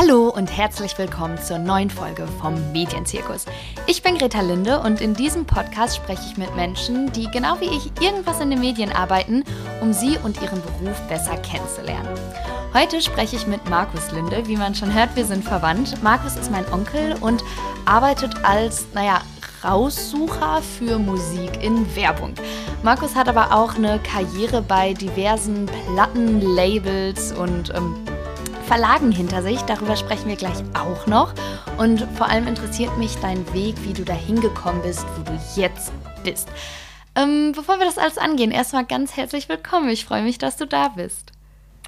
Hallo und herzlich willkommen zur neuen Folge vom Medienzirkus. Ich bin Greta Linde und in diesem Podcast spreche ich mit Menschen, die genau wie ich irgendwas in den Medien arbeiten, um sie und ihren Beruf besser kennenzulernen. Heute spreche ich mit Markus Linde. Wie man schon hört, wir sind verwandt. Markus ist mein Onkel und arbeitet als, naja, Raussucher für Musik in Werbung. Markus hat aber auch eine Karriere bei diversen Plattenlabels und ähm, Verlagen hinter sich. Darüber sprechen wir gleich auch noch. Und vor allem interessiert mich dein Weg, wie du da hingekommen bist, wo du jetzt bist. Ähm, bevor wir das alles angehen, erstmal ganz herzlich willkommen. Ich freue mich, dass du da bist.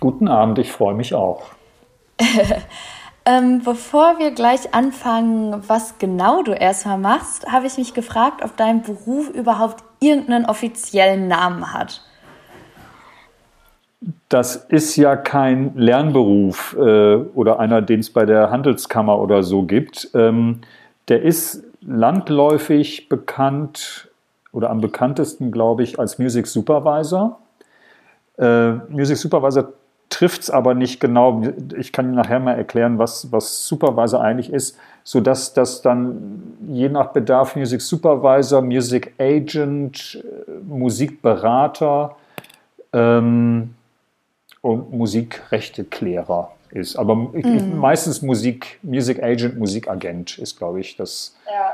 Guten Abend, ich freue mich auch. ähm, bevor wir gleich anfangen, was genau du erstmal machst, habe ich mich gefragt, ob dein Beruf überhaupt irgendeinen offiziellen Namen hat das ist ja kein Lernberuf äh, oder einer, den es bei der Handelskammer oder so gibt. Ähm, der ist landläufig bekannt oder am bekanntesten, glaube ich, als Music Supervisor. Äh, Music Supervisor trifft es aber nicht genau. Ich kann nachher mal erklären, was, was Supervisor eigentlich ist, sodass das dann je nach Bedarf Music Supervisor, Music Agent, äh, Musikberater, ähm, und Musikrechteklärer ist. Aber mhm. meistens Musik, Music Agent, Musikagent ist, glaube ich, das ja.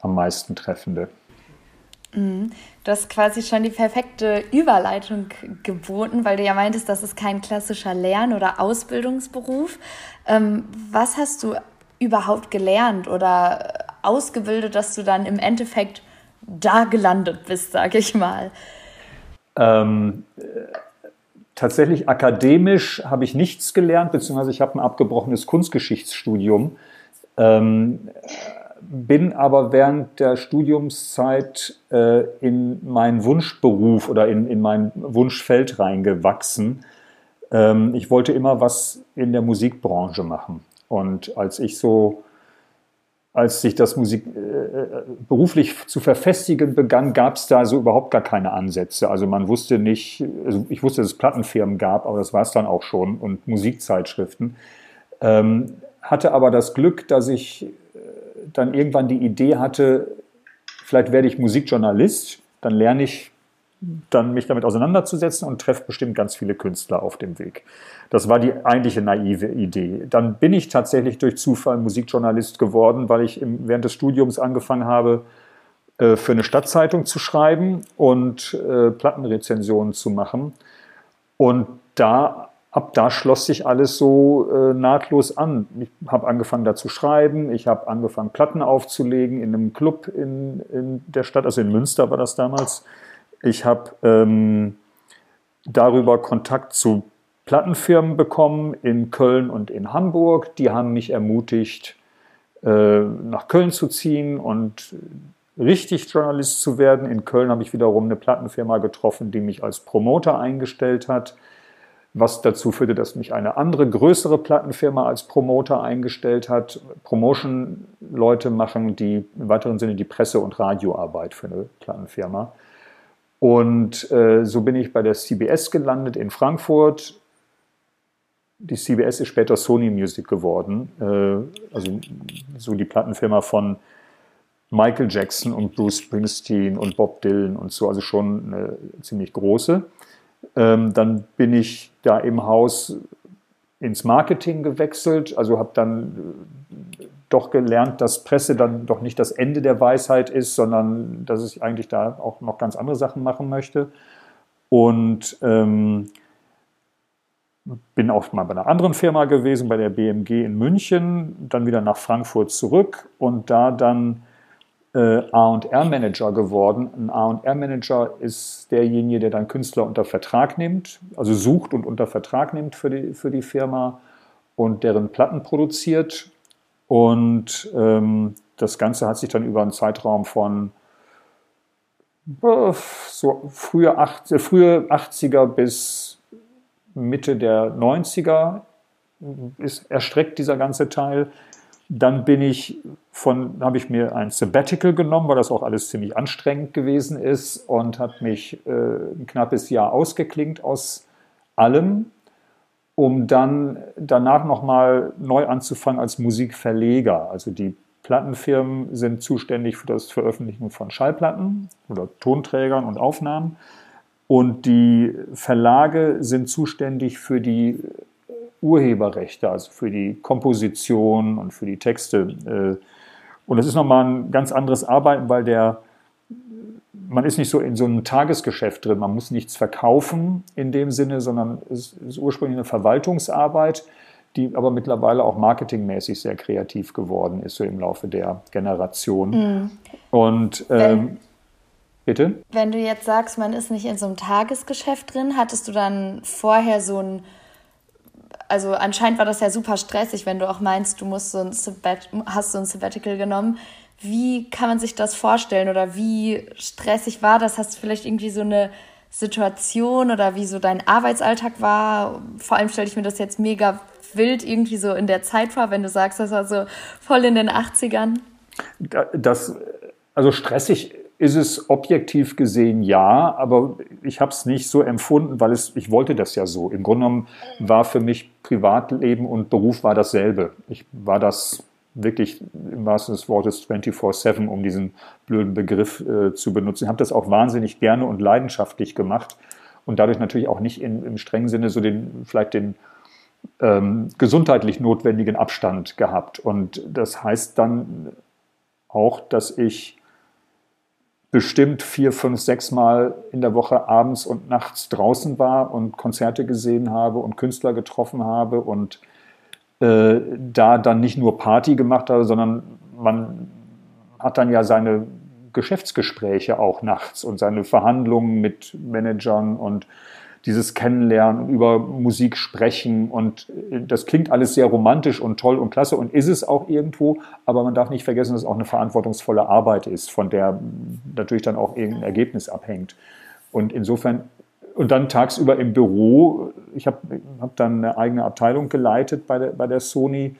am meisten treffende. Mhm. Du hast quasi schon die perfekte Überleitung geboten, weil du ja meintest, das ist kein klassischer Lern- oder Ausbildungsberuf. Ähm, was hast du überhaupt gelernt oder ausgebildet, dass du dann im Endeffekt da gelandet bist, sage ich mal? Ähm, tatsächlich akademisch habe ich nichts gelernt, beziehungsweise ich habe ein abgebrochenes Kunstgeschichtsstudium, ähm, bin aber während der Studiumszeit äh, in meinen Wunschberuf oder in, in mein Wunschfeld reingewachsen. Ähm, ich wollte immer was in der Musikbranche machen. Und als ich so als sich das Musik äh, beruflich zu verfestigen begann, gab es da so überhaupt gar keine Ansätze. Also man wusste nicht, also ich wusste, dass es Plattenfirmen gab, aber das war es dann auch schon und Musikzeitschriften. Ähm, hatte aber das Glück, dass ich äh, dann irgendwann die Idee hatte, vielleicht werde ich Musikjournalist, dann lerne ich dann mich damit auseinanderzusetzen und treffe bestimmt ganz viele Künstler auf dem Weg. Das war die eigentliche naive Idee. Dann bin ich tatsächlich durch Zufall Musikjournalist geworden, weil ich im, während des Studiums angefangen habe, äh, für eine Stadtzeitung zu schreiben und äh, Plattenrezensionen zu machen. Und da, ab da schloss sich alles so äh, nahtlos an. Ich habe angefangen da zu schreiben, ich habe angefangen Platten aufzulegen in einem Club in, in der Stadt, also in Münster war das damals. Ich habe ähm, darüber Kontakt zu Plattenfirmen bekommen in Köln und in Hamburg. Die haben mich ermutigt, äh, nach Köln zu ziehen und richtig Journalist zu werden. In Köln habe ich wiederum eine Plattenfirma getroffen, die mich als Promoter eingestellt hat, was dazu führte, dass mich eine andere, größere Plattenfirma als Promoter eingestellt hat. Promotion-Leute machen die im weiteren Sinne die Presse- und Radioarbeit für eine Plattenfirma. Und äh, so bin ich bei der CBS gelandet in Frankfurt. Die CBS ist später Sony Music geworden, äh, also so die Plattenfirma von Michael Jackson und Bruce Springsteen und Bob Dylan und so, also schon eine ziemlich große. Ähm, dann bin ich da im Haus ins Marketing gewechselt, also habe dann doch gelernt, dass Presse dann doch nicht das Ende der Weisheit ist, sondern dass ich eigentlich da auch noch ganz andere Sachen machen möchte. Und ähm, bin auch mal bei einer anderen Firma gewesen, bei der BMG in München, dann wieder nach Frankfurt zurück und da dann äh, AR-Manager geworden. Ein AR-Manager ist derjenige, der dann Künstler unter Vertrag nimmt, also sucht und unter Vertrag nimmt für die, für die Firma und deren Platten produziert und ähm, das Ganze hat sich dann über einen Zeitraum von äh, so frühe, 80, frühe 80er bis Mitte der 90er ist erstreckt dieser ganze Teil. Dann bin ich von, habe ich mir ein Sabbatical genommen, weil das auch alles ziemlich anstrengend gewesen ist und habe mich äh, ein knappes Jahr ausgeklingt aus allem um dann danach nochmal neu anzufangen als Musikverleger. Also die Plattenfirmen sind zuständig für das Veröffentlichen von Schallplatten oder Tonträgern und Aufnahmen. Und die Verlage sind zuständig für die Urheberrechte, also für die Komposition und für die Texte. Äh, und das ist nochmal ein ganz anderes Arbeiten, weil der, man ist nicht so in so einem Tagesgeschäft drin, man muss nichts verkaufen in dem Sinne, sondern es ist ursprünglich eine Verwaltungsarbeit, die aber mittlerweile auch marketingmäßig sehr kreativ geworden ist, so im Laufe der Generation. Mhm. Und ähm, bitte? Wenn du jetzt sagst, man ist nicht in so einem Tagesgeschäft drin, hattest du dann vorher so ein also anscheinend war das ja super stressig, wenn du auch meinst, du musst so ein Sabbat hast so ein Sabbatical genommen. Wie kann man sich das vorstellen oder wie stressig war das? Hast du vielleicht irgendwie so eine Situation oder wie so dein Arbeitsalltag war? Vor allem stelle ich mir das jetzt mega wild irgendwie so in der Zeit vor, wenn du sagst, das war so voll in den 80ern. Das, also stressig ist es objektiv gesehen ja, aber ich habe es nicht so empfunden, weil es, ich wollte das ja so. Im Grunde genommen war für mich Privatleben und Beruf war dasselbe. Ich war das wirklich im wahrsten des Wortes 24-7, um diesen blöden Begriff äh, zu benutzen. Ich habe das auch wahnsinnig gerne und leidenschaftlich gemacht und dadurch natürlich auch nicht in, im strengen Sinne so den, vielleicht den ähm, gesundheitlich notwendigen Abstand gehabt. Und das heißt dann auch, dass ich bestimmt vier, fünf, sechs Mal in der Woche abends und nachts draußen war und Konzerte gesehen habe und Künstler getroffen habe und äh, da dann nicht nur Party gemacht habe, sondern man hat dann ja seine Geschäftsgespräche auch nachts und seine Verhandlungen mit Managern und dieses Kennenlernen, über Musik sprechen und äh, das klingt alles sehr romantisch und toll und klasse und ist es auch irgendwo, aber man darf nicht vergessen, dass es auch eine verantwortungsvolle Arbeit ist, von der natürlich dann auch irgendein Ergebnis abhängt. Und insofern, und dann tagsüber im Büro, ich habe hab dann eine eigene Abteilung geleitet bei der, bei der Sony,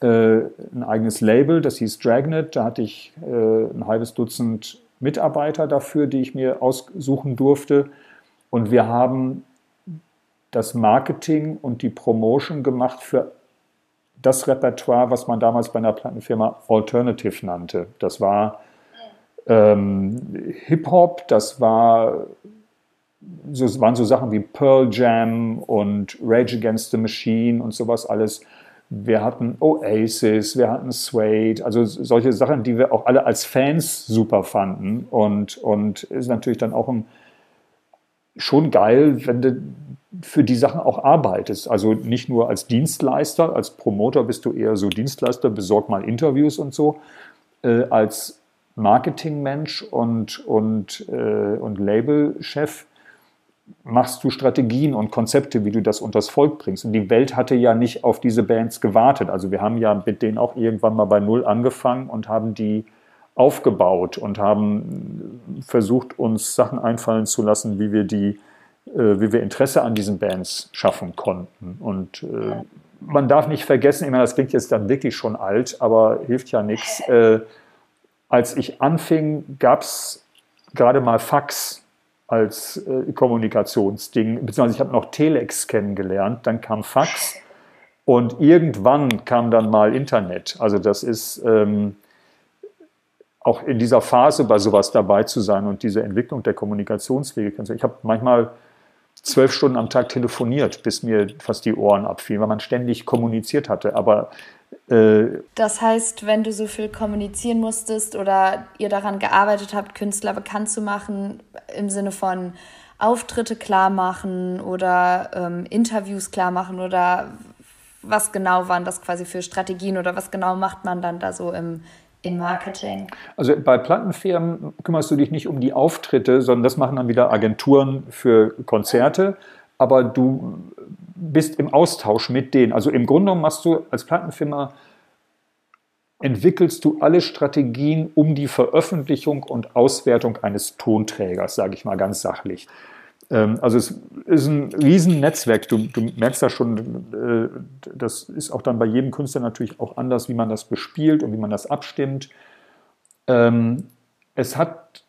äh, ein eigenes Label, das hieß Dragnet, da hatte ich äh, ein halbes Dutzend Mitarbeiter dafür, die ich mir aussuchen durfte und wir haben das Marketing und die Promotion gemacht für das Repertoire, was man damals bei einer Plattenfirma Alternative nannte. Das war ähm, Hip-Hop, das war so, waren so Sachen wie Pearl Jam und Rage Against the Machine und sowas alles. Wir hatten Oasis, wir hatten Suede, also solche Sachen, die wir auch alle als Fans super fanden. Und, und ist natürlich dann auch ein schon geil, wenn du für die Sachen auch arbeitest. Also nicht nur als Dienstleister, als Promoter bist du eher so Dienstleister, besorg mal Interviews und so. Äh, als Marketingmensch und, und, äh, und Labelchef machst du Strategien und Konzepte, wie du das unters Volk bringst. Und die Welt hatte ja nicht auf diese Bands gewartet. Also wir haben ja mit denen auch irgendwann mal bei Null angefangen und haben die aufgebaut und haben versucht, uns Sachen einfallen zu lassen, wie wir die, äh, wie wir Interesse an diesen Bands schaffen konnten. Und äh, man darf nicht vergessen, ich meine, das klingt jetzt dann wirklich schon alt, aber hilft ja nichts. Äh, als ich anfing, gab es gerade mal Fax als äh, Kommunikationsding, beziehungsweise ich habe noch Telex kennengelernt, dann kam Fax und irgendwann kam dann mal Internet. Also das ist ähm, auch in dieser Phase bei sowas dabei zu sein und diese Entwicklung der Kommunikationswege. Ich habe manchmal zwölf Stunden am Tag telefoniert, bis mir fast die Ohren abfielen, weil man ständig kommuniziert hatte. Aber äh, das heißt, wenn du so viel kommunizieren musstest oder ihr daran gearbeitet habt, Künstler bekannt zu machen, im Sinne von Auftritte klar machen oder ähm, Interviews klar machen oder was genau waren das quasi für Strategien oder was genau macht man dann da so im, in Marketing? Also bei Plattenfirmen kümmerst du dich nicht um die Auftritte, sondern das machen dann wieder Agenturen für Konzerte. Aber du bist im Austausch mit denen. Also im Grunde genommen machst du als Plattenfirma entwickelst du alle Strategien um die Veröffentlichung und Auswertung eines Tonträgers, sage ich mal ganz sachlich. Ähm, also es ist ein Riesennetzwerk. Du, du merkst ja schon, äh, das ist auch dann bei jedem Künstler natürlich auch anders, wie man das bespielt und wie man das abstimmt. Ähm, es hat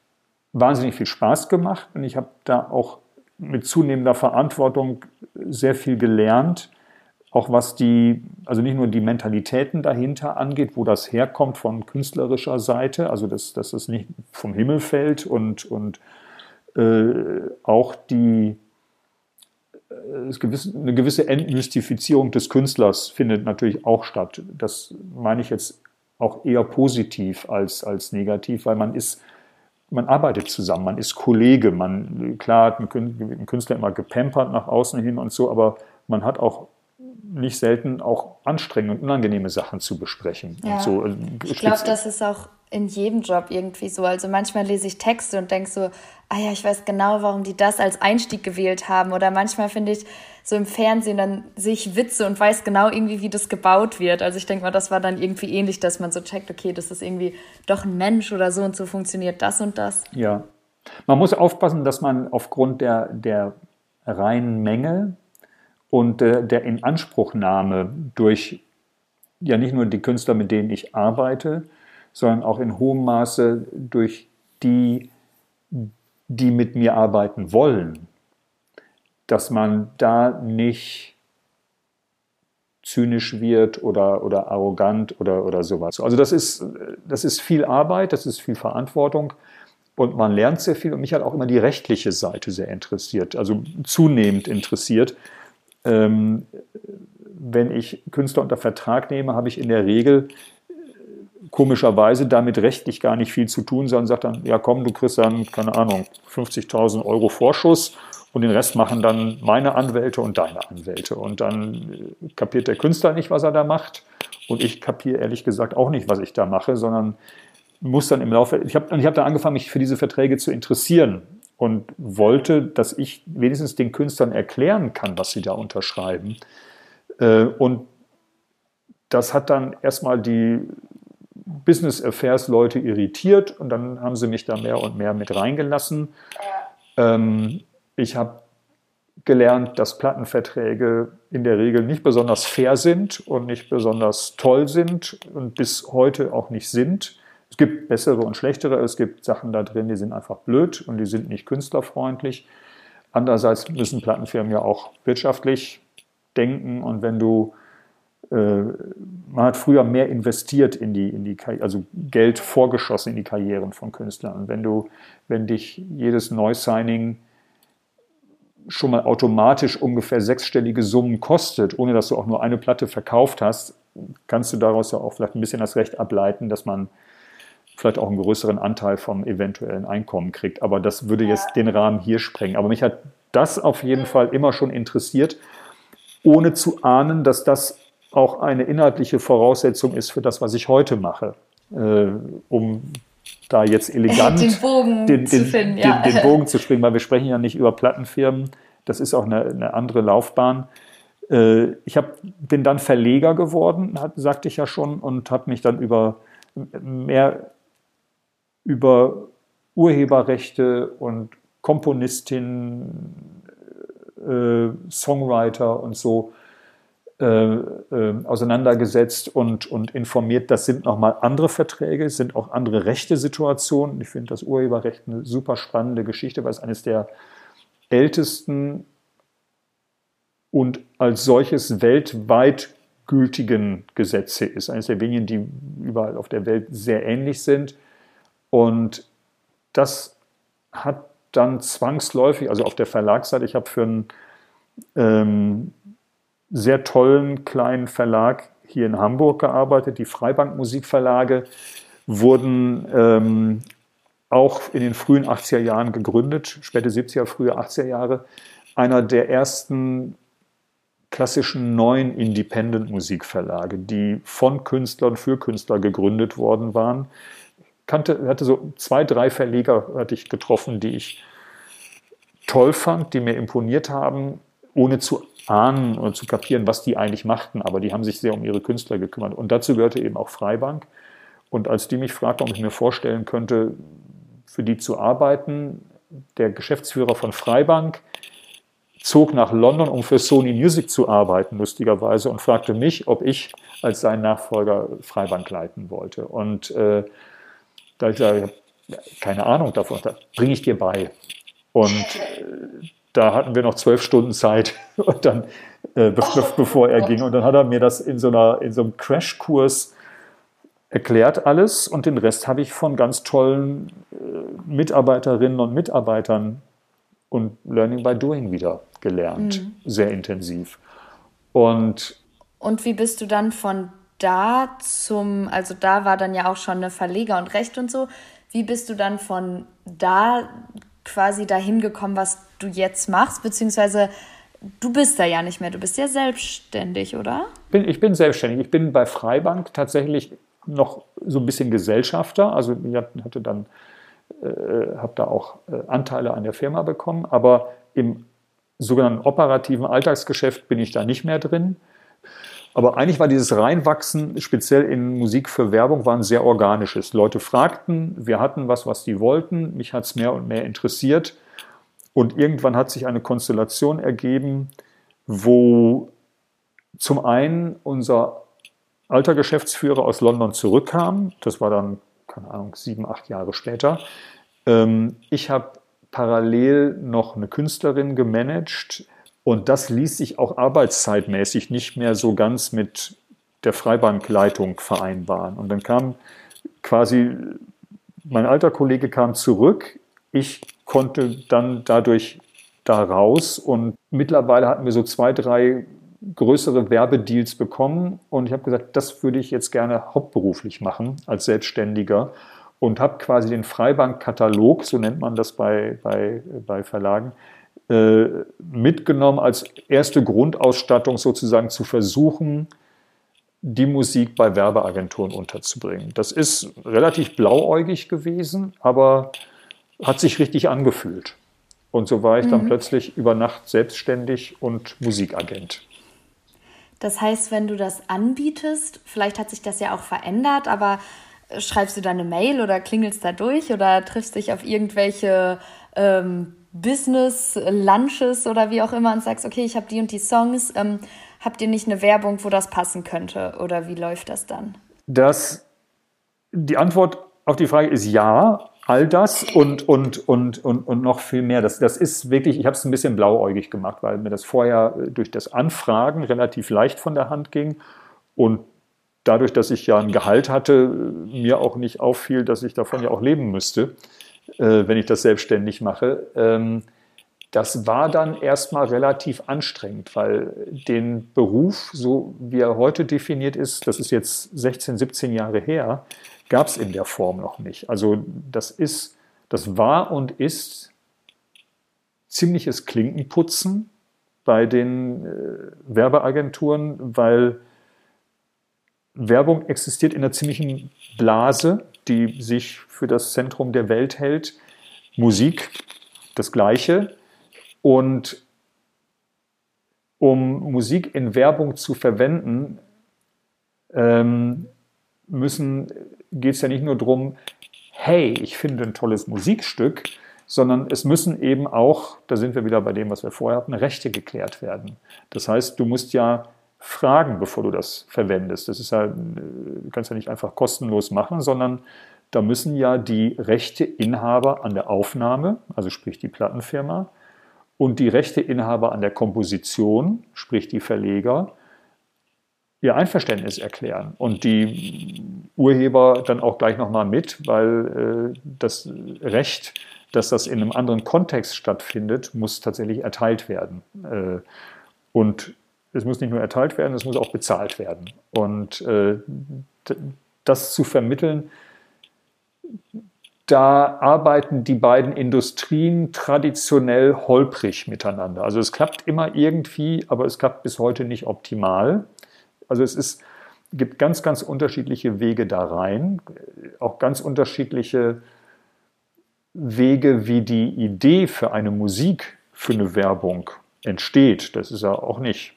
wahnsinnig viel Spaß gemacht und ich habe da auch mit zunehmender Verantwortung sehr viel gelernt, auch was die, also nicht nur die Mentalitäten dahinter angeht, wo das herkommt von künstlerischer Seite, also dass, dass es nicht vom Himmel fällt und, und äh, auch die, äh, eine gewisse Entmystifizierung des Künstlers findet natürlich auch statt. Das meine ich jetzt auch eher positiv als, als negativ, weil man ist, man arbeitet zusammen, man ist Kollege, man, klar hat ein Künstler immer gepampert nach außen hin und so, aber man hat auch nicht selten auch anstrengende und unangenehme Sachen zu besprechen. Ja. So, äh, ich glaube, das ist auch in jedem Job irgendwie so. Also manchmal lese ich Texte und denke so, ah ja, ich weiß genau, warum die das als Einstieg gewählt haben. Oder manchmal finde ich so im Fernsehen, dann sehe ich Witze und weiß genau irgendwie, wie das gebaut wird. Also ich denke mal, das war dann irgendwie ähnlich, dass man so checkt, okay, das ist irgendwie doch ein Mensch oder so und so funktioniert das und das. Ja. Man muss aufpassen, dass man aufgrund der, der reinen Menge und äh, der Inanspruchnahme durch ja nicht nur die Künstler, mit denen ich arbeite, sondern auch in hohem Maße durch die, die mit mir arbeiten wollen, dass man da nicht zynisch wird oder, oder arrogant oder, oder sowas. Also das ist, das ist viel Arbeit, das ist viel Verantwortung und man lernt sehr viel und mich hat auch immer die rechtliche Seite sehr interessiert, also zunehmend interessiert, ähm, wenn ich Künstler unter Vertrag nehme, habe ich in der Regel äh, komischerweise damit rechtlich gar nicht viel zu tun, sondern sagt dann, ja komm, du kriegst dann, keine Ahnung, 50.000 Euro Vorschuss und den Rest machen dann meine Anwälte und deine Anwälte. Und dann äh, kapiert der Künstler nicht, was er da macht und ich kapiere ehrlich gesagt auch nicht, was ich da mache, sondern muss dann im Laufe, ich habe ich hab dann angefangen, mich für diese Verträge zu interessieren und wollte, dass ich wenigstens den Künstlern erklären kann, was sie da unterschreiben. Äh, und das hat dann erstmal die Business Affairs Leute irritiert und dann haben sie mich da mehr und mehr mit reingelassen. Ähm, ich habe gelernt, dass Plattenverträge in der Regel nicht besonders fair sind und nicht besonders toll sind und bis heute auch nicht sind. Es gibt bessere und schlechtere, es gibt Sachen da drin, die sind einfach blöd und die sind nicht künstlerfreundlich. Andererseits müssen Plattenfirmen ja auch wirtschaftlich denken und wenn du, äh, man hat früher mehr investiert in die, in die, also Geld vorgeschossen in die Karrieren von Künstlern. Und wenn du, wenn dich jedes Neusigning schon mal automatisch ungefähr sechsstellige Summen kostet, ohne dass du auch nur eine Platte verkauft hast, kannst du daraus ja auch vielleicht ein bisschen das Recht ableiten, dass man vielleicht auch einen größeren Anteil vom eventuellen Einkommen kriegt. Aber das würde jetzt den Rahmen hier sprengen. Aber mich hat das auf jeden Fall immer schon interessiert, ohne zu ahnen, dass das auch eine inhaltliche Voraussetzung ist für das, was ich heute mache. Äh, um da jetzt elegant den Bogen, den, den, zu finden, ja. den, Bogen zu springen, weil wir sprechen ja nicht über Plattenfirmen. Das ist auch eine, eine andere Laufbahn. Äh, ich hab, bin dann Verleger geworden, hat, sagte ich ja schon, und habe mich dann über mehr über Urheberrechte und Komponistin, äh, Songwriter und so äh, äh, auseinandergesetzt und, und informiert. Das sind nochmal andere Verträge, sind auch andere Rechte-Situationen. Ich finde das Urheberrecht eine super spannende Geschichte, weil es eines der ältesten und als solches weltweit gültigen Gesetze ist. Eines der wenigen, die überall auf der Welt sehr ähnlich sind und das hat dann zwangsläufig, also auf der Verlagsseite, ich habe für einen ähm, sehr tollen kleinen Verlag hier in Hamburg gearbeitet. Die Freibank Musikverlage wurden ähm, auch in den frühen 80er Jahren gegründet, späte 70er, frühe 80er Jahre. Einer der ersten klassischen neuen Independent-Musikverlage, die von Künstlern für Künstler gegründet worden waren kannte, hatte so zwei, drei Verleger hatte ich getroffen, die ich toll fand, die mir imponiert haben, ohne zu ahnen und zu kapieren, was die eigentlich machten. Aber die haben sich sehr um ihre Künstler gekümmert. Und dazu gehörte eben auch Freibank. Und als die mich fragte, ob ich mir vorstellen könnte, für die zu arbeiten, der Geschäftsführer von Freibank zog nach London, um für Sony Music zu arbeiten, lustigerweise, und fragte mich, ob ich als sein Nachfolger Freibank leiten wollte. Und äh, da ich sage, ich habe keine Ahnung davon, da bringe ich dir bei. Und äh, da hatten wir noch zwölf Stunden Zeit und dann äh, be bevor er ging. Und dann hat er mir das in so, einer, in so einem Crashkurs erklärt alles und den Rest habe ich von ganz tollen äh, Mitarbeiterinnen und Mitarbeitern und Learning by Doing wieder gelernt, mhm. sehr intensiv. Und, und wie bist du dann von da zum, also da war dann ja auch schon eine Verleger und Recht und so, wie bist du dann von da quasi dahin gekommen, was du jetzt machst, beziehungsweise du bist da ja nicht mehr, du bist ja selbstständig, oder? ich bin selbstständig. Ich bin bei Freibank tatsächlich noch so ein bisschen Gesellschafter. Also ich hatte dann, äh, habe da auch äh, Anteile an der Firma bekommen, aber im sogenannten operativen Alltagsgeschäft bin ich da nicht mehr drin. Aber eigentlich war dieses Reinwachsen, speziell in Musik für Werbung, war ein sehr organisches. Leute fragten, wir hatten was, was die wollten. Mich hat es mehr und mehr interessiert. Und irgendwann hat sich eine Konstellation ergeben, wo zum einen unser alter Geschäftsführer aus London zurückkam. Das war dann, keine Ahnung, sieben, acht Jahre später. Ähm, ich habe parallel noch eine Künstlerin gemanagt und das ließ sich auch arbeitszeitmäßig nicht mehr so ganz mit der Freibankleitung vereinbaren. Und dann kam quasi, mein alter Kollege kam zurück, ich konnte dann dadurch da raus. Und mittlerweile hatten wir so zwei, drei größere Werbedeals bekommen. Und ich habe gesagt, das würde ich jetzt gerne hauptberuflich machen als Selbstständiger. Und habe quasi den Freibankkatalog, so nennt man das bei, bei, bei Verlagen, mitgenommen als erste Grundausstattung sozusagen zu versuchen, die Musik bei Werbeagenturen unterzubringen. Das ist relativ blauäugig gewesen, aber hat sich richtig angefühlt. Und so war ich dann mhm. plötzlich über Nacht selbstständig und Musikagent. Das heißt, wenn du das anbietest, vielleicht hat sich das ja auch verändert, aber äh, schreibst du da eine Mail oder klingelst da durch oder triffst dich auf irgendwelche ähm, Business-Lunches oder wie auch immer und sagst, okay, ich habe die und die Songs, ähm, habt ihr nicht eine Werbung, wo das passen könnte oder wie läuft das dann? Das, die Antwort auf die Frage ist ja, all das und, und, und, und, und noch viel mehr. Das, das ist wirklich, ich habe es ein bisschen blauäugig gemacht, weil mir das vorher durch das Anfragen relativ leicht von der Hand ging und dadurch, dass ich ja ein Gehalt hatte, mir auch nicht auffiel, dass ich davon ja auch leben müsste, äh, wenn ich das selbstständig mache. Ähm, das war dann erstmal relativ anstrengend, weil den Beruf, so wie er heute definiert ist, das ist jetzt 16, 17 Jahre her, gab es in der Form noch nicht. Also das ist, das war und ist ziemliches Klinkenputzen bei den äh, Werbeagenturen, weil Werbung existiert in einer ziemlichen Blase, die sich für das Zentrum der Welt hält. Musik, das Gleiche. Und um Musik in Werbung zu verwenden, ähm, geht es ja nicht nur darum, hey, ich finde ein tolles Musikstück, sondern es müssen eben auch, da sind wir wieder bei dem, was wir vorher hatten, Rechte geklärt werden. Das heißt, du musst ja fragen, bevor du das verwendest. Das ist ja, du kannst ja nicht einfach kostenlos machen, sondern da müssen ja die Rechteinhaber an der Aufnahme, also sprich die Plattenfirma, und die Rechteinhaber an der Komposition, sprich die Verleger, ihr Einverständnis erklären und die Urheber dann auch gleich nochmal mit, weil äh, das Recht, dass das in einem anderen Kontext stattfindet, muss tatsächlich erteilt werden. Äh, und es muss nicht nur erteilt werden, es muss auch bezahlt werden. Und äh, das zu vermitteln, da arbeiten die beiden Industrien traditionell holprig miteinander. Also es klappt immer irgendwie, aber es klappt bis heute nicht optimal. Also es ist, gibt ganz, ganz unterschiedliche Wege da rein, auch ganz unterschiedliche Wege, wie die Idee für eine Musik, für eine Werbung entsteht. Das ist ja auch nicht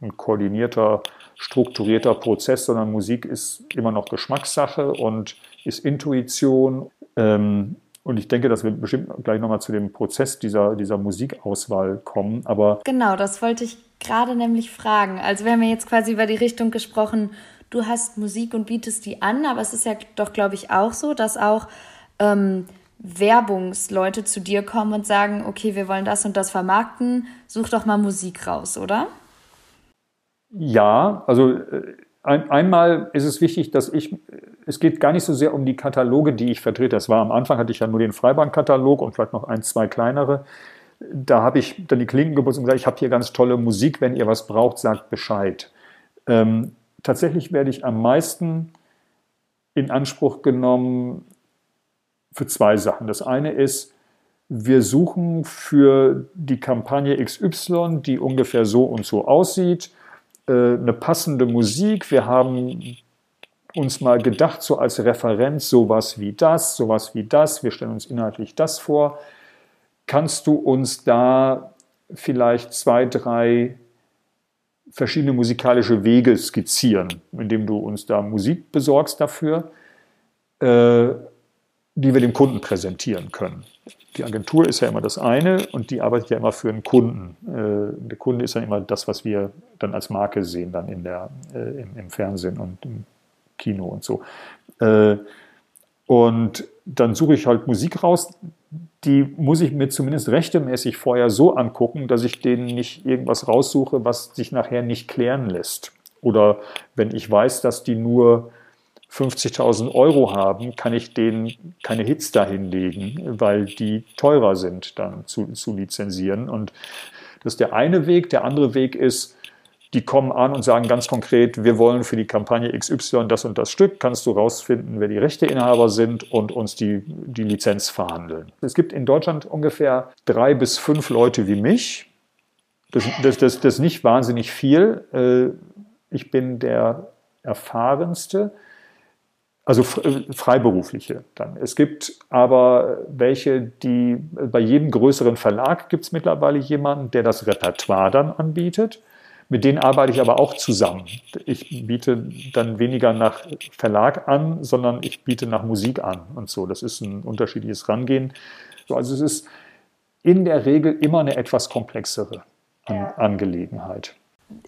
ein koordinierter, strukturierter Prozess, sondern Musik ist immer noch Geschmackssache und ist Intuition. Ähm, und ich denke, dass wir bestimmt gleich nochmal zu dem Prozess dieser, dieser Musikauswahl kommen. Aber genau, das wollte ich gerade nämlich fragen. Also wir haben ja jetzt quasi über die Richtung gesprochen, du hast Musik und bietest die an, aber es ist ja doch, glaube ich, auch so, dass auch ähm, Werbungsleute zu dir kommen und sagen, okay, wir wollen das und das vermarkten, such doch mal Musik raus, oder? Ja, also äh, ein, einmal ist es wichtig, dass ich, es geht gar nicht so sehr um die Kataloge, die ich vertrete. Das war am Anfang, hatte ich ja nur den Freibandkatalog und vielleicht noch ein, zwei kleinere. Da habe ich dann die Klinken geputzt und gesagt, ich habe hier ganz tolle Musik, wenn ihr was braucht, sagt Bescheid. Ähm, tatsächlich werde ich am meisten in Anspruch genommen für zwei Sachen. Das eine ist, wir suchen für die Kampagne XY, die ungefähr so und so aussieht, eine passende Musik. Wir haben uns mal gedacht, so als Referenz, sowas wie das, sowas wie das. Wir stellen uns inhaltlich das vor. Kannst du uns da vielleicht zwei, drei verschiedene musikalische Wege skizzieren, indem du uns da Musik besorgst dafür, äh, die wir dem Kunden präsentieren können? die Agentur ist ja immer das eine und die arbeitet ja immer für einen Kunden. Äh, der Kunde ist dann immer das, was wir dann als Marke sehen, dann in der, äh, im, im, Fernsehen und im Kino und so. Äh, und dann suche ich halt Musik raus, die muss ich mir zumindest rechtemäßig vorher so angucken, dass ich denen nicht irgendwas raussuche, was sich nachher nicht klären lässt. Oder wenn ich weiß, dass die nur 50.000 Euro haben, kann ich denen keine Hits dahinlegen, weil die teurer sind dann zu, zu lizenzieren. Und das ist der eine Weg. Der andere Weg ist, die kommen an und sagen ganz konkret, wir wollen für die Kampagne XY das und das Stück, kannst du rausfinden, wer die Rechteinhaber sind und uns die, die Lizenz verhandeln. Es gibt in Deutschland ungefähr drei bis fünf Leute wie mich. Das, das, das, das ist nicht wahnsinnig viel. Äh, ich bin der erfahrenste also äh, Freiberufliche dann. Es gibt aber welche, die bei jedem größeren Verlag gibt es mittlerweile jemanden, der das Repertoire dann anbietet. Mit denen arbeite ich aber auch zusammen. Ich biete dann weniger nach Verlag an, sondern ich biete nach Musik an und so. Das ist ein unterschiedliches Rangehen. Also es ist in der Regel immer eine etwas komplexere Angelegenheit.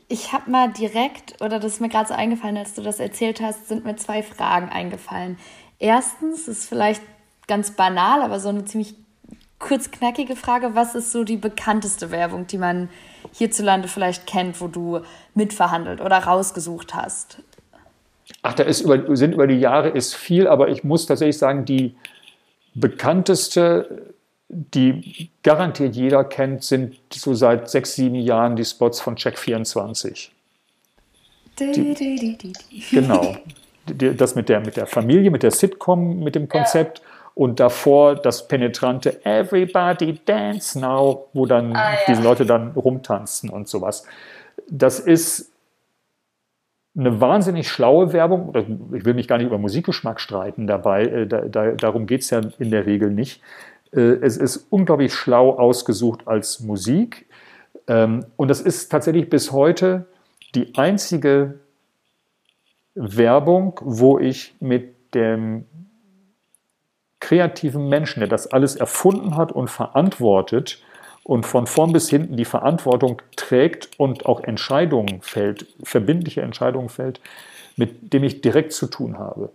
Ich habe mal direkt, oder das ist mir gerade so eingefallen, als du das erzählt hast, sind mir zwei Fragen eingefallen. Erstens ist vielleicht ganz banal, aber so eine ziemlich kurzknackige Frage. Was ist so die bekannteste Werbung, die man hierzulande vielleicht kennt, wo du mitverhandelt oder rausgesucht hast? Ach, da ist über, sind über die Jahre ist viel, aber ich muss tatsächlich sagen, die bekannteste die garantiert jeder kennt, sind so seit sechs, sieben Jahren die Spots von Check24. Die, genau. Das mit der, mit der Familie, mit der Sitcom, mit dem Konzept. Ja. Und davor das penetrante Everybody Dance Now, wo dann ah, ja. diese Leute dann rumtanzen und sowas. Das ist eine wahnsinnig schlaue Werbung. Ich will mich gar nicht über Musikgeschmack streiten dabei. Äh, da, da, darum geht es ja in der Regel nicht. Äh, es ist unglaublich schlau ausgesucht als Musik. Ähm, und das ist tatsächlich bis heute die einzige Werbung, wo ich mit dem kreativen Menschen, der das alles erfunden hat und verantwortet und von vorn bis hinten die Verantwortung trägt und auch Entscheidungen fällt, verbindliche Entscheidungen fällt, mit dem ich direkt zu tun habe.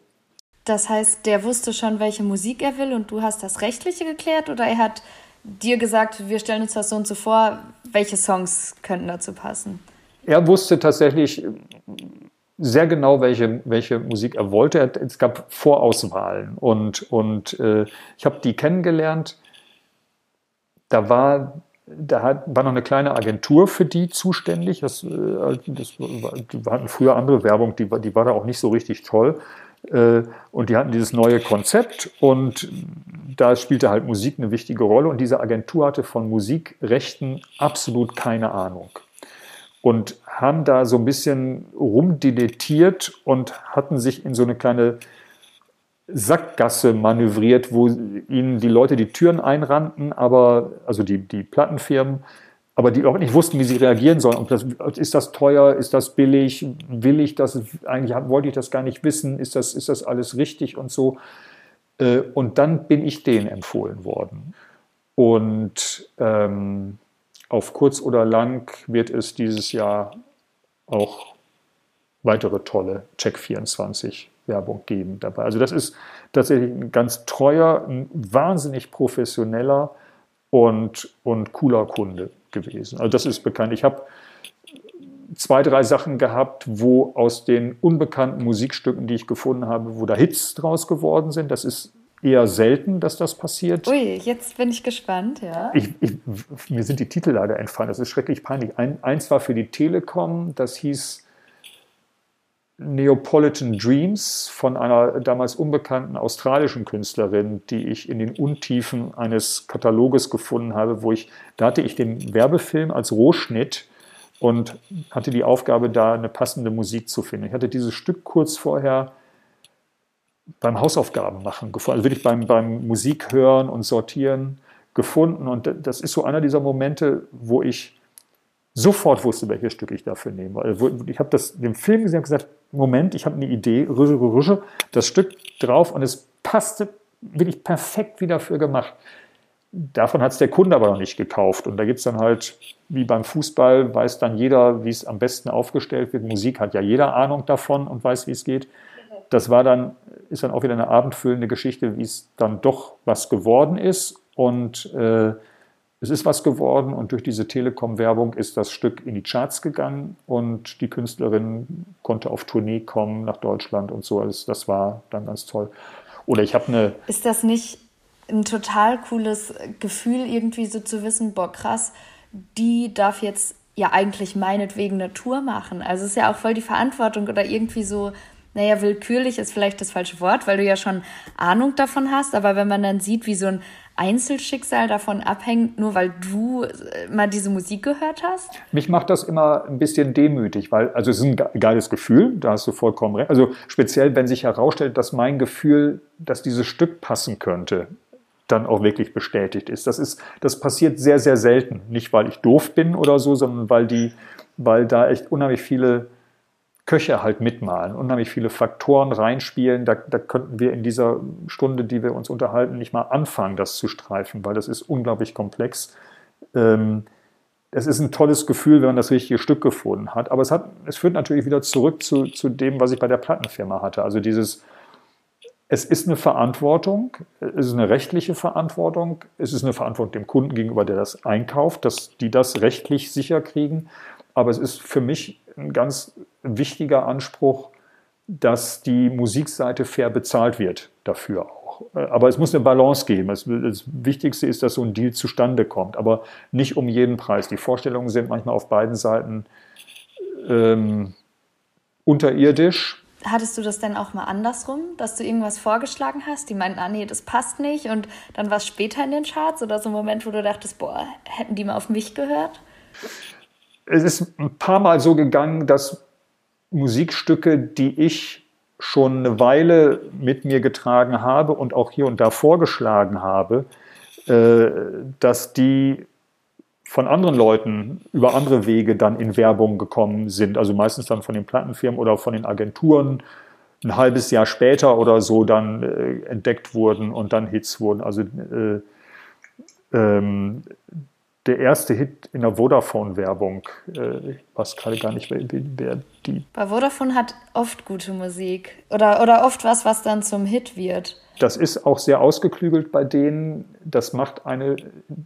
Das heißt, der wusste schon, welche Musik er will und du hast das Rechtliche geklärt oder er hat dir gesagt, wir stellen uns das so und so vor, welche Songs könnten dazu passen? Er wusste tatsächlich sehr genau, welche, welche Musik er wollte. Es gab Vorauswahlen und, und äh, ich habe die kennengelernt. Da war da hat, war noch eine kleine Agentur für die zuständig. Das, äh, das die hatten früher andere Werbung, die, die war da auch nicht so richtig toll. Äh, und die hatten dieses neue Konzept und da spielte halt Musik eine wichtige Rolle und diese Agentur hatte von Musikrechten absolut keine Ahnung und haben da so ein bisschen rumdilettiert und hatten sich in so eine kleine Sackgasse manövriert, wo ihnen die Leute die Türen einrannten, aber also die, die Plattenfirmen, aber die auch nicht wussten, wie sie reagieren sollen. Und das, ist das teuer, ist das billig, will ich das, eigentlich wollte ich das gar nicht wissen, ist das, ist das alles richtig und so. Äh, und dann bin ich denen empfohlen worden. Und ähm, auf kurz oder lang wird es dieses Jahr auch weitere tolle Check24 Werbung geben dabei. Also das ist tatsächlich ein ganz treuer, ein wahnsinnig professioneller und, und cooler Kunde gewesen. Also das ist bekannt. Ich habe zwei, drei Sachen gehabt, wo aus den unbekannten Musikstücken, die ich gefunden habe, wo da Hits draus geworden sind. Das ist eher selten, dass das passiert. Ui, jetzt bin ich gespannt, ja. Ich, ich, mir sind die Titel leider entfallen, das ist schrecklich peinlich. Ein, eins war für die Telekom, das hieß Neapolitan Dreams von einer damals unbekannten australischen Künstlerin, die ich in den Untiefen eines Kataloges gefunden habe, wo ich, da hatte ich den Werbefilm als Rohschnitt und hatte die Aufgabe, da eine passende Musik zu finden. Ich hatte dieses Stück kurz vorher beim Hausaufgaben machen gefunden, also wirklich beim, beim Musik hören und sortieren gefunden. Und das ist so einer dieser Momente, wo ich sofort wusste, welches Stück ich dafür nehme. Also ich habe den Film gesehen und gesagt, Moment, ich habe eine Idee, rüsche, rüsche, das Stück drauf und es passte wirklich perfekt wie dafür gemacht. Davon hat es der Kunde aber noch nicht gekauft. Und da gibt es dann halt, wie beim Fußball, weiß dann jeder, wie es am besten aufgestellt wird. Musik hat ja jeder Ahnung davon und weiß, wie es geht. Das war dann, ist dann auch wieder eine abendfüllende Geschichte, wie es dann doch was geworden ist. Und äh, es ist was geworden und durch diese Telekom-Werbung ist das Stück in die Charts gegangen und die Künstlerin konnte auf Tournee kommen nach Deutschland und so. Also das war dann ganz toll. Oder ich habe eine. Ist das nicht ein total cooles Gefühl, irgendwie so zu wissen, boah, krass, die darf jetzt ja eigentlich meinetwegen eine Tour machen. Also es ist ja auch voll die Verantwortung oder irgendwie so, naja, willkürlich ist vielleicht das falsche Wort, weil du ja schon Ahnung davon hast, aber wenn man dann sieht, wie so ein Einzelschicksal davon abhängt, nur weil du äh, mal diese Musik gehört hast? Mich macht das immer ein bisschen demütig, weil, also es ist ein geiles Gefühl, da hast du vollkommen recht. Also speziell, wenn sich herausstellt, dass mein Gefühl, dass dieses Stück passen könnte, dann auch wirklich bestätigt ist. Das ist, das passiert sehr, sehr selten. Nicht, weil ich doof bin oder so, sondern weil die, weil da echt unheimlich viele Köche halt mitmalen, unheimlich viele Faktoren reinspielen. Da, da könnten wir in dieser Stunde, die wir uns unterhalten, nicht mal anfangen, das zu streifen, weil das ist unglaublich komplex. Ähm, es ist ein tolles Gefühl, wenn man das richtige Stück gefunden hat. Aber es, hat, es führt natürlich wieder zurück zu, zu dem, was ich bei der Plattenfirma hatte. Also dieses, es ist eine Verantwortung, es ist eine rechtliche Verantwortung, es ist eine Verantwortung dem Kunden gegenüber, der das einkauft, dass die das rechtlich sicher kriegen. Aber es ist für mich ein ganz wichtiger Anspruch, dass die Musikseite fair bezahlt wird dafür auch. Aber es muss eine Balance geben. Das, Wichtigste ist, dass so ein Deal zustande kommt, aber nicht um jeden Preis. Die Vorstellungen sind manchmal auf beiden Seiten ähm, unterirdisch. Hattest du das denn auch mal andersrum, dass du irgendwas vorgeschlagen hast, die meinten, ah nee, das passt nicht und dann war es später in den Charts oder so ein Moment, wo du dachtest, boah, hätten die mal auf mich gehört? Es ist ein paar Mal so gegangen, dass Musikstücke, die ich schon eine Weile mit mir getragen habe und auch hier und da vorgeschlagen habe, äh, dass die von anderen Leuten über andere Wege dann in Werbung gekommen sind. Also meistens dann von den Plattenfirmen oder von den Agenturen ein halbes Jahr später oder so dann äh, entdeckt wurden und dann Hits wurden. Also äh, ähm, der erste Hit in der Vodafone-Werbung. Äh, ich weiß gerade gar nicht, wer, wer, die. Bei Vodafone hat oft gute Musik oder, oder oft was, was dann zum Hit wird. Das ist auch sehr ausgeklügelt bei denen. Das macht eine,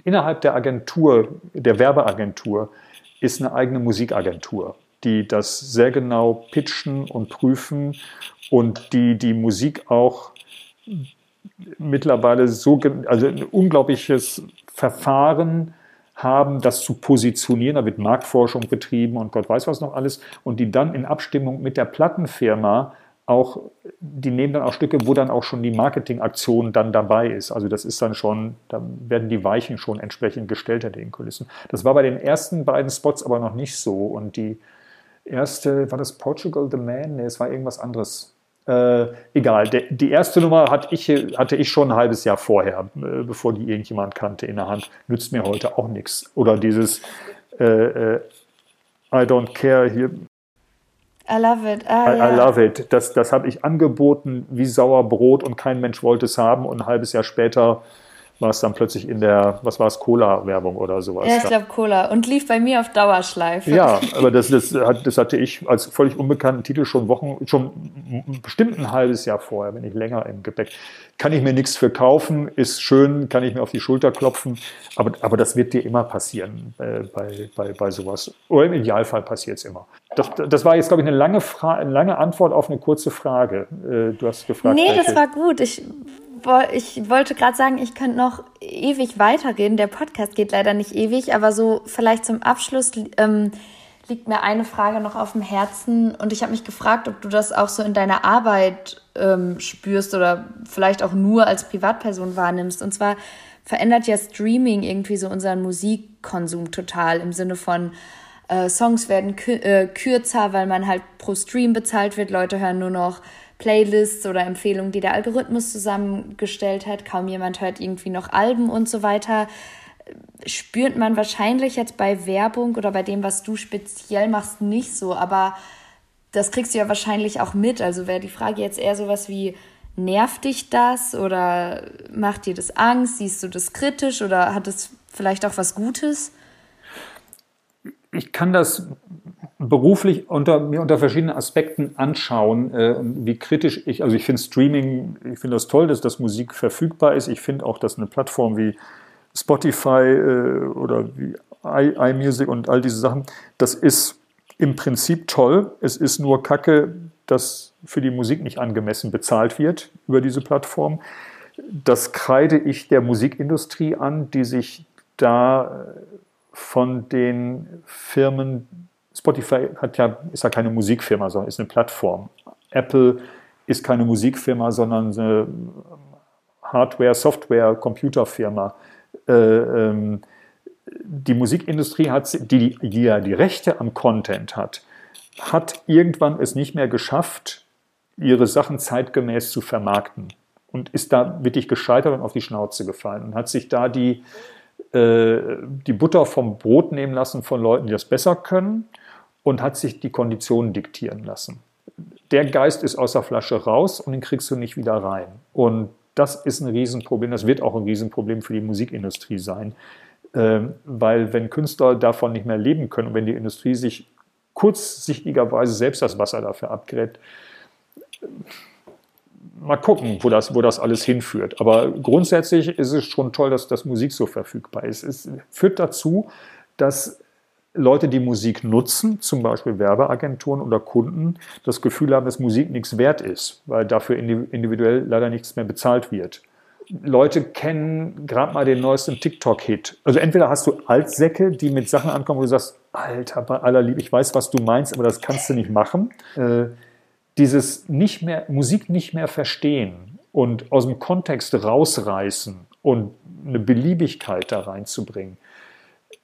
innerhalb der Agentur, der Werbeagentur, ist eine eigene Musikagentur, die das sehr genau pitchen und prüfen und die die Musik auch mittlerweile so, also ein unglaubliches Verfahren haben, das zu positionieren. Da wird Marktforschung betrieben und Gott weiß was noch alles. Und die dann in Abstimmung mit der Plattenfirma auch, die nehmen dann auch Stücke, wo dann auch schon die Marketingaktion dann dabei ist. Also das ist dann schon, da werden die Weichen schon entsprechend gestellt hinter den Kulissen. Das war bei den ersten beiden Spots aber noch nicht so. Und die erste, war das Portugal the Man? Nee, es war irgendwas anderes. Äh, egal, der, die erste Nummer hatte ich, hatte ich schon ein halbes Jahr vorher, äh, bevor die irgendjemand kannte in der Hand. Nützt mir heute auch nichts. Oder dieses äh, äh I don't care hier. I love it. Ah, I, ja. I, love it. Das, das habe ich angeboten wie Sauerbrot und kein Mensch wollte es haben. Und ein halbes Jahr später war es dann plötzlich in der, was war es, Cola-Werbung oder sowas. Ja, ich glaube Cola. Und lief bei mir auf Dauerschleife. Ja, aber das, das, das hatte ich als völlig unbekannten Titel schon Wochen, schon bestimmt ein halbes Jahr vorher, wenn nicht länger im Gepäck. Kann ich mir nichts für kaufen, ist schön, kann ich mir auf die Schulter klopfen, aber, aber das wird dir immer passieren äh, bei, bei, bei sowas. Oder im Idealfall passiert es immer. Das, das war jetzt, glaube ich, eine lange, Fra eine lange Antwort auf eine kurze Frage. Äh, du hast gefragt. Nee, welche. das war gut. Ich ich wollte gerade sagen, ich könnte noch ewig weiterreden. Der Podcast geht leider nicht ewig, aber so vielleicht zum Abschluss ähm, liegt mir eine Frage noch auf dem Herzen und ich habe mich gefragt, ob du das auch so in deiner Arbeit ähm, spürst oder vielleicht auch nur als Privatperson wahrnimmst. Und zwar verändert ja Streaming irgendwie so unseren Musikkonsum total im Sinne von äh, Songs werden äh, kürzer, weil man halt pro Stream bezahlt wird. Leute hören nur noch Playlists oder Empfehlungen, die der Algorithmus zusammengestellt hat. Kaum jemand hört irgendwie noch Alben und so weiter. Spürt man wahrscheinlich jetzt bei Werbung oder bei dem, was du speziell machst, nicht so. Aber das kriegst du ja wahrscheinlich auch mit. Also wäre die Frage jetzt eher sowas wie, nervt dich das oder macht dir das Angst? Siehst du das kritisch oder hat es vielleicht auch was Gutes? Ich kann das beruflich unter, mir unter verschiedenen Aspekten anschauen, äh, wie kritisch ich, also ich finde Streaming, ich finde das toll, dass das Musik verfügbar ist. Ich finde auch, dass eine Plattform wie Spotify äh, oder wie iMusic und all diese Sachen, das ist im Prinzip toll. Es ist nur Kacke, dass für die Musik nicht angemessen bezahlt wird über diese Plattform. Das kreide ich der Musikindustrie an, die sich da von den Firmen Spotify hat ja, ist ja keine Musikfirma, sondern ist eine Plattform. Apple ist keine Musikfirma, sondern eine Hardware, Software, Computerfirma. Äh, ähm, die Musikindustrie hat, die, die ja die Rechte am Content hat, hat irgendwann es nicht mehr geschafft, ihre Sachen zeitgemäß zu vermarkten und ist da wirklich gescheitert und auf die Schnauze gefallen und hat sich da die, die Butter vom Brot nehmen lassen von Leuten, die das besser können und hat sich die Konditionen diktieren lassen. Der Geist ist aus der Flasche raus und den kriegst du nicht wieder rein. Und das ist ein Riesenproblem, das wird auch ein Riesenproblem für die Musikindustrie sein, ähm, weil wenn Künstler davon nicht mehr leben können und wenn die Industrie sich kurzsichtigerweise selbst das Wasser dafür abgräbt, mal gucken, wo das, wo das alles hinführt. Aber grundsätzlich ist es schon toll, dass das Musik so verfügbar ist. Es führt dazu, dass Leute, die Musik nutzen, zum Beispiel Werbeagenturen oder Kunden, das Gefühl haben, dass Musik nichts wert ist, weil dafür individuell leider nichts mehr bezahlt wird. Leute kennen gerade mal den neuesten TikTok-Hit. Also entweder hast du Altsäcke, die mit Sachen ankommen, wo du sagst, Alter, bei aller Liebe, ich weiß, was du meinst, aber das kannst du nicht machen. Äh, dieses nicht mehr, Musik nicht mehr verstehen und aus dem Kontext rausreißen und eine Beliebigkeit da reinzubringen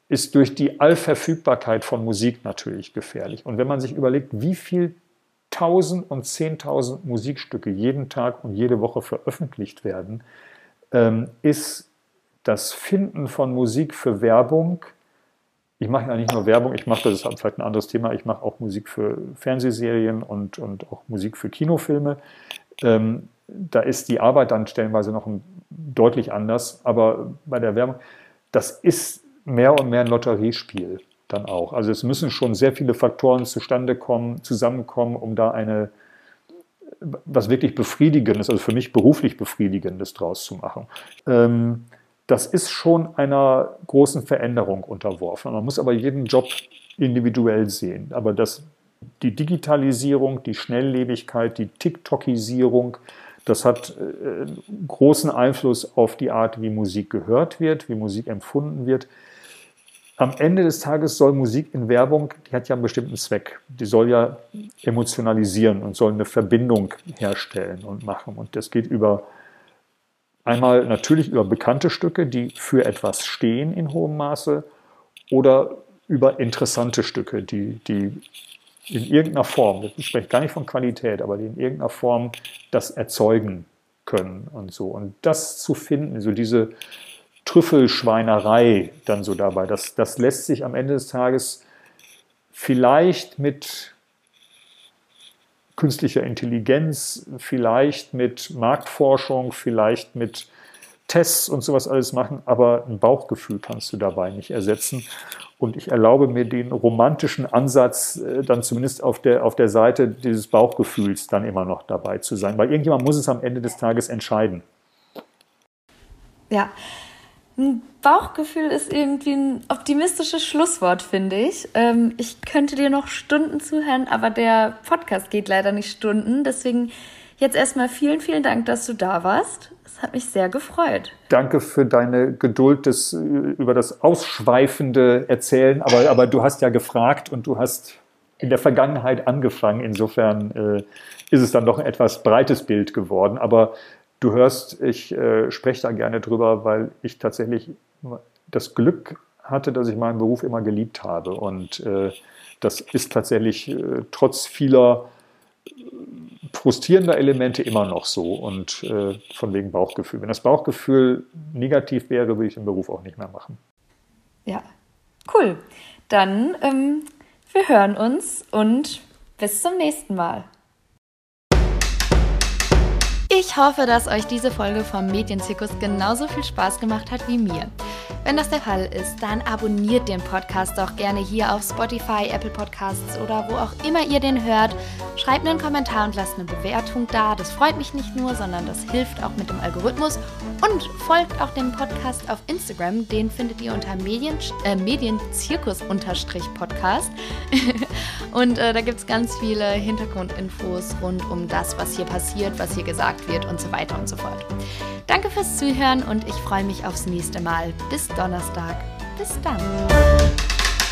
ist durch die Allverfügbarkeit von Musik natürlich gefährlich. Und wenn man sich überlegt, wie viel tausend und zehntausend Musikstücke jeden Tag und jede Woche veröffentlicht werden, ähm, ist das Finden von Musik für Werbung, ich mache ja nicht nur Werbung, ich mache, das ist vielleicht ein anderes Thema, ich mache auch Musik für Fernsehserien und, und auch Musik für Kinofilme. Ähm, da ist die Arbeit dann stellenweise noch deutlich anders, aber bei der Werbung, das ist mehr und mehr ein Lotteriespiel dann auch. Also es müssen schon sehr viele Faktoren zustande kommen, zusammenkommen, um da eine was wirklich befriedigendes, also für mich beruflich befriedigendes draus zu machen. Ähm, das ist schon einer großen Veränderung unterworfen. Man muss aber jeden Job individuell sehen. Aber das, die Digitalisierung, die Schnelllebigkeit, die TikTokisierung, das hat äh, großen Einfluss auf die Art, wie Musik gehört wird, wie Musik empfunden wird am Ende des Tages soll Musik in Werbung, die hat ja einen bestimmten Zweck. Die soll ja emotionalisieren und soll eine Verbindung herstellen und machen. Und das geht über einmal natürlich über bekannte Stücke, die für etwas stehen in hohem Maße, oder über interessante Stücke, die, die in irgendeiner Form, ich spreche gar nicht von Qualität, aber die in irgendeiner Form das erzeugen können und so. Und das zu finden, so diese, Trüffelschweinerei dann so dabei. Das, das lässt sich am Ende des Tages vielleicht mit künstlicher Intelligenz, vielleicht mit Marktforschung, vielleicht mit Tests und sowas alles machen, aber ein Bauchgefühl kannst du dabei nicht ersetzen. Und ich erlaube mir den romantischen Ansatz, äh, dann zumindest auf der, auf der Seite dieses Bauchgefühls dann immer noch dabei zu sein, weil irgendjemand muss es am Ende des Tages entscheiden. Ja, ein Bauchgefühl ist irgendwie ein optimistisches Schlusswort, finde ich. Ähm, ich könnte dir noch Stunden zuhören, aber der Podcast geht leider nicht Stunden. Deswegen jetzt erstmal vielen, vielen Dank, dass du da warst. Es hat mich sehr gefreut. Danke für deine Geduld des, über das ausschweifende Erzählen. Aber, aber du hast ja gefragt und du hast in der Vergangenheit angefangen. Insofern äh, ist es dann doch ein etwas breites Bild geworden. Aber du hörst, ich äh, spreche da gerne drüber, weil ich tatsächlich das Glück hatte, dass ich meinen Beruf immer geliebt habe. Und äh, das ist tatsächlich äh, trotz vieler frustrierender Elemente immer noch so und äh, von wegen Bauchgefühl. Wenn das Bauchgefühl negativ wäre, würde ich den Beruf auch nicht mehr machen. Ja, cool. Dann ähm, wir hören uns und bis zum nächsten Mal. Ich hoffe, dass euch diese Folge vom Medienzirkus genauso viel Spaß gemacht hat wie mir. Wenn das der Fall ist, dann abonniert den Podcast doch gerne hier auf Spotify, Apple Podcasts oder wo auch immer ihr den hört. Schreibt einen Kommentar und lasst eine Bewertung da. Das freut mich nicht nur, sondern das hilft auch mit dem Algorithmus. Und folgt auch dem Podcast auf Instagram. Den findet ihr unter Medien, äh, Medienzirkus-Podcast. und äh, da gibt es ganz viele Hintergrundinfos rund um das, was hier passiert, was hier gesagt wird und so weiter und so fort. Danke fürs Zuhören und ich freue mich aufs nächste Mal. Bis Donnerstag. Bis dann.